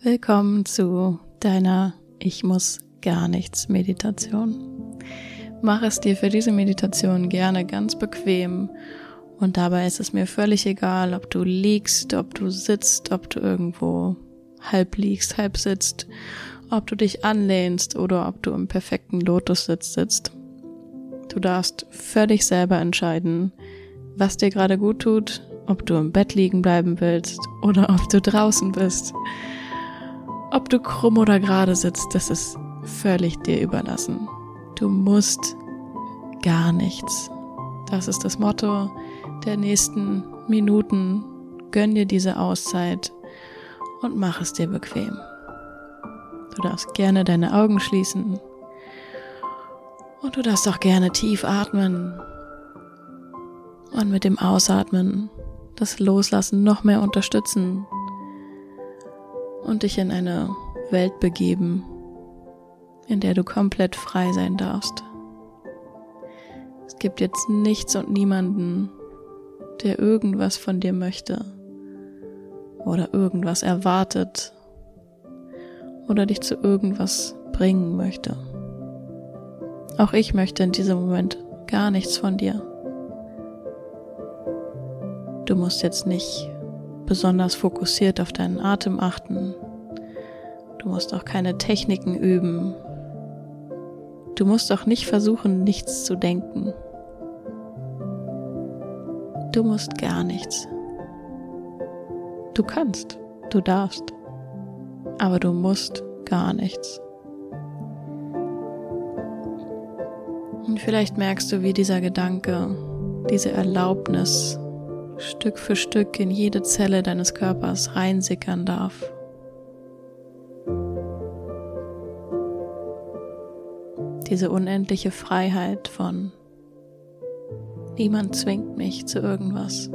Willkommen zu deiner Ich muss gar nichts Meditation. Mach es dir für diese Meditation gerne ganz bequem und dabei ist es mir völlig egal, ob du liegst, ob du sitzt, ob du irgendwo halb liegst, halb sitzt, ob du dich anlehnst oder ob du im perfekten Lotussitz sitzt. Du darfst völlig selber entscheiden, was dir gerade gut tut, ob du im Bett liegen bleiben willst oder ob du draußen bist. Ob du krumm oder gerade sitzt, das ist völlig dir überlassen. Du musst gar nichts. Das ist das Motto der nächsten Minuten. Gönn dir diese Auszeit und mach es dir bequem. Du darfst gerne deine Augen schließen und du darfst auch gerne tief atmen und mit dem Ausatmen das Loslassen noch mehr unterstützen und dich in eine Welt begeben, in der du komplett frei sein darfst. Es gibt jetzt nichts und niemanden, der irgendwas von dir möchte oder irgendwas erwartet oder dich zu irgendwas bringen möchte. Auch ich möchte in diesem Moment gar nichts von dir. Du musst jetzt nicht besonders fokussiert auf deinen Atem achten. Du musst auch keine Techniken üben. Du musst auch nicht versuchen, nichts zu denken. Du musst gar nichts. Du kannst, du darfst, aber du musst gar nichts. Und vielleicht merkst du, wie dieser Gedanke, diese Erlaubnis Stück für Stück in jede Zelle deines Körpers reinsickern darf. Diese unendliche Freiheit von niemand zwingt mich zu irgendwas.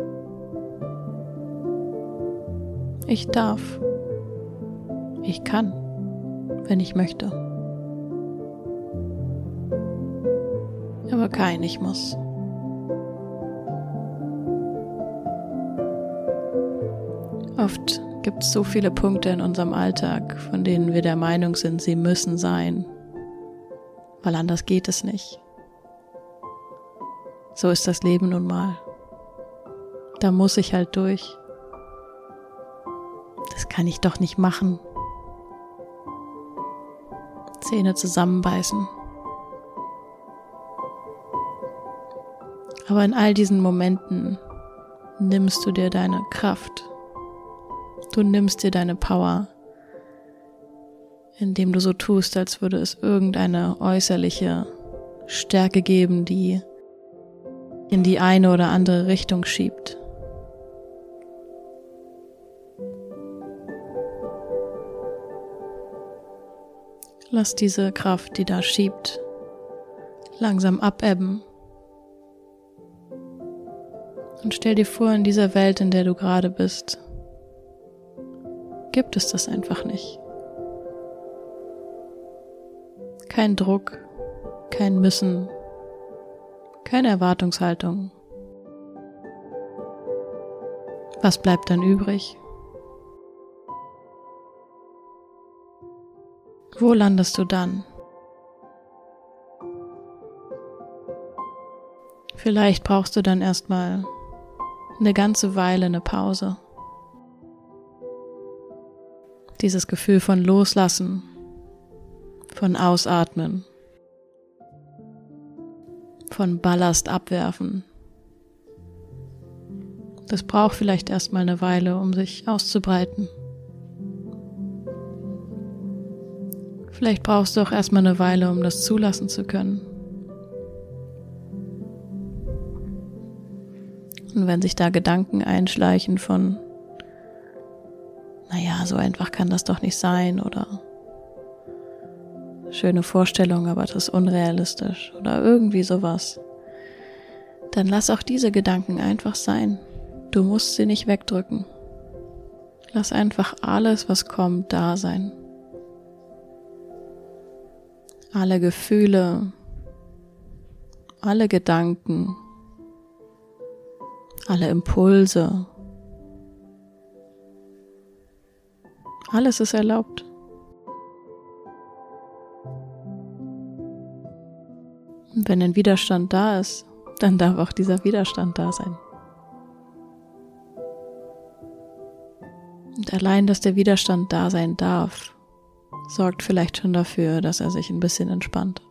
Ich darf. Ich kann, wenn ich möchte. Aber kein Ich muss. Oft gibt es so viele Punkte in unserem Alltag, von denen wir der Meinung sind, sie müssen sein, weil anders geht es nicht. So ist das Leben nun mal. Da muss ich halt durch. Das kann ich doch nicht machen. Zähne zusammenbeißen. Aber in all diesen Momenten nimmst du dir deine Kraft Du nimmst dir deine Power, indem du so tust, als würde es irgendeine äußerliche Stärke geben, die in die eine oder andere Richtung schiebt. Lass diese Kraft, die da schiebt, langsam abebben. Und stell dir vor, in dieser Welt, in der du gerade bist, gibt es das einfach nicht. Kein Druck, kein Müssen, keine Erwartungshaltung. Was bleibt dann übrig? Wo landest du dann? Vielleicht brauchst du dann erstmal eine ganze Weile eine Pause dieses Gefühl von Loslassen, von Ausatmen, von Ballast abwerfen. Das braucht vielleicht erstmal eine Weile, um sich auszubreiten. Vielleicht brauchst du auch erstmal eine Weile, um das zulassen zu können. Und wenn sich da Gedanken einschleichen von, so einfach kann das doch nicht sein oder schöne Vorstellung, aber das ist unrealistisch oder irgendwie sowas, dann lass auch diese Gedanken einfach sein. Du musst sie nicht wegdrücken. Lass einfach alles, was kommt, da sein. Alle Gefühle, alle Gedanken, alle Impulse, Alles ist erlaubt. Und wenn ein Widerstand da ist, dann darf auch dieser Widerstand da sein. Und allein, dass der Widerstand da sein darf, sorgt vielleicht schon dafür, dass er sich ein bisschen entspannt.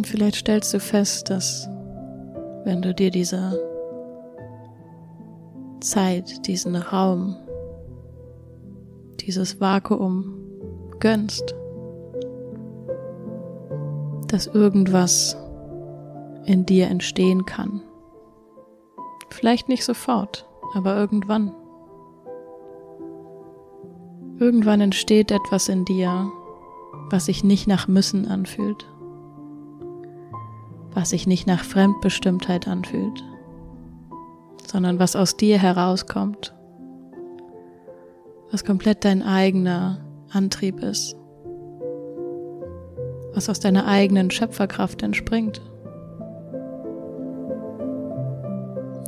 Und vielleicht stellst du fest, dass wenn du dir diese Zeit, diesen Raum, dieses Vakuum gönnst, dass irgendwas in dir entstehen kann. Vielleicht nicht sofort, aber irgendwann. Irgendwann entsteht etwas in dir, was sich nicht nach müssen anfühlt, was sich nicht nach Fremdbestimmtheit anfühlt, sondern was aus dir herauskommt, was komplett dein eigener Antrieb ist, was aus deiner eigenen Schöpferkraft entspringt.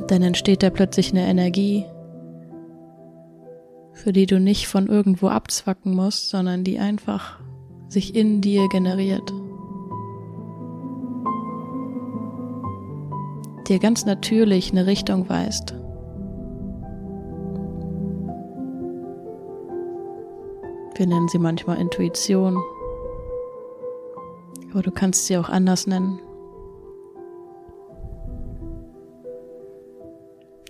Dann entsteht da plötzlich eine Energie, für die du nicht von irgendwo abzwacken musst, sondern die einfach sich in dir generiert. Dir ganz natürlich eine Richtung weist. Wir nennen sie manchmal Intuition, aber du kannst sie auch anders nennen.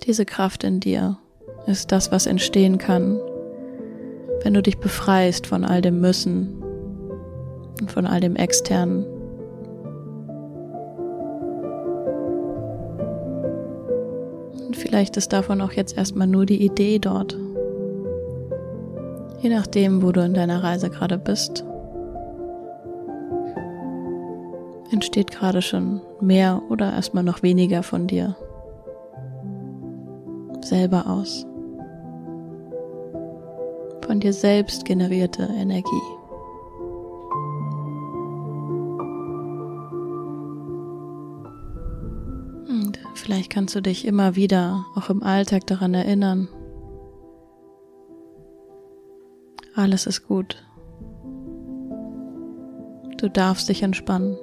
Diese Kraft in dir ist das, was entstehen kann, wenn du dich befreist von all dem Müssen und von all dem Externen. Vielleicht ist davon auch jetzt erstmal nur die Idee dort. Je nachdem, wo du in deiner Reise gerade bist, entsteht gerade schon mehr oder erstmal noch weniger von dir selber aus. Von dir selbst generierte Energie. Vielleicht kannst du dich immer wieder auch im Alltag daran erinnern. Alles ist gut. Du darfst dich entspannen.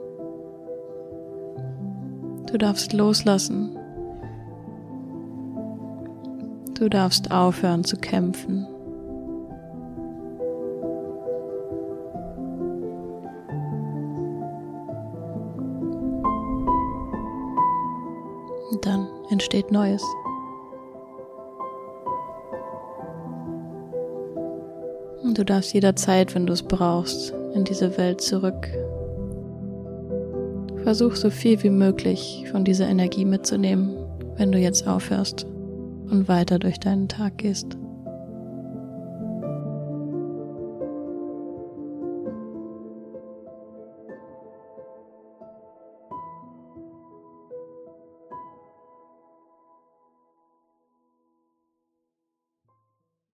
Du darfst loslassen Du darfst aufhören zu kämpfen. Neues. Und du darfst jederzeit, wenn du es brauchst, in diese Welt zurück. Versuch so viel wie möglich von dieser Energie mitzunehmen, wenn du jetzt aufhörst und weiter durch deinen Tag gehst.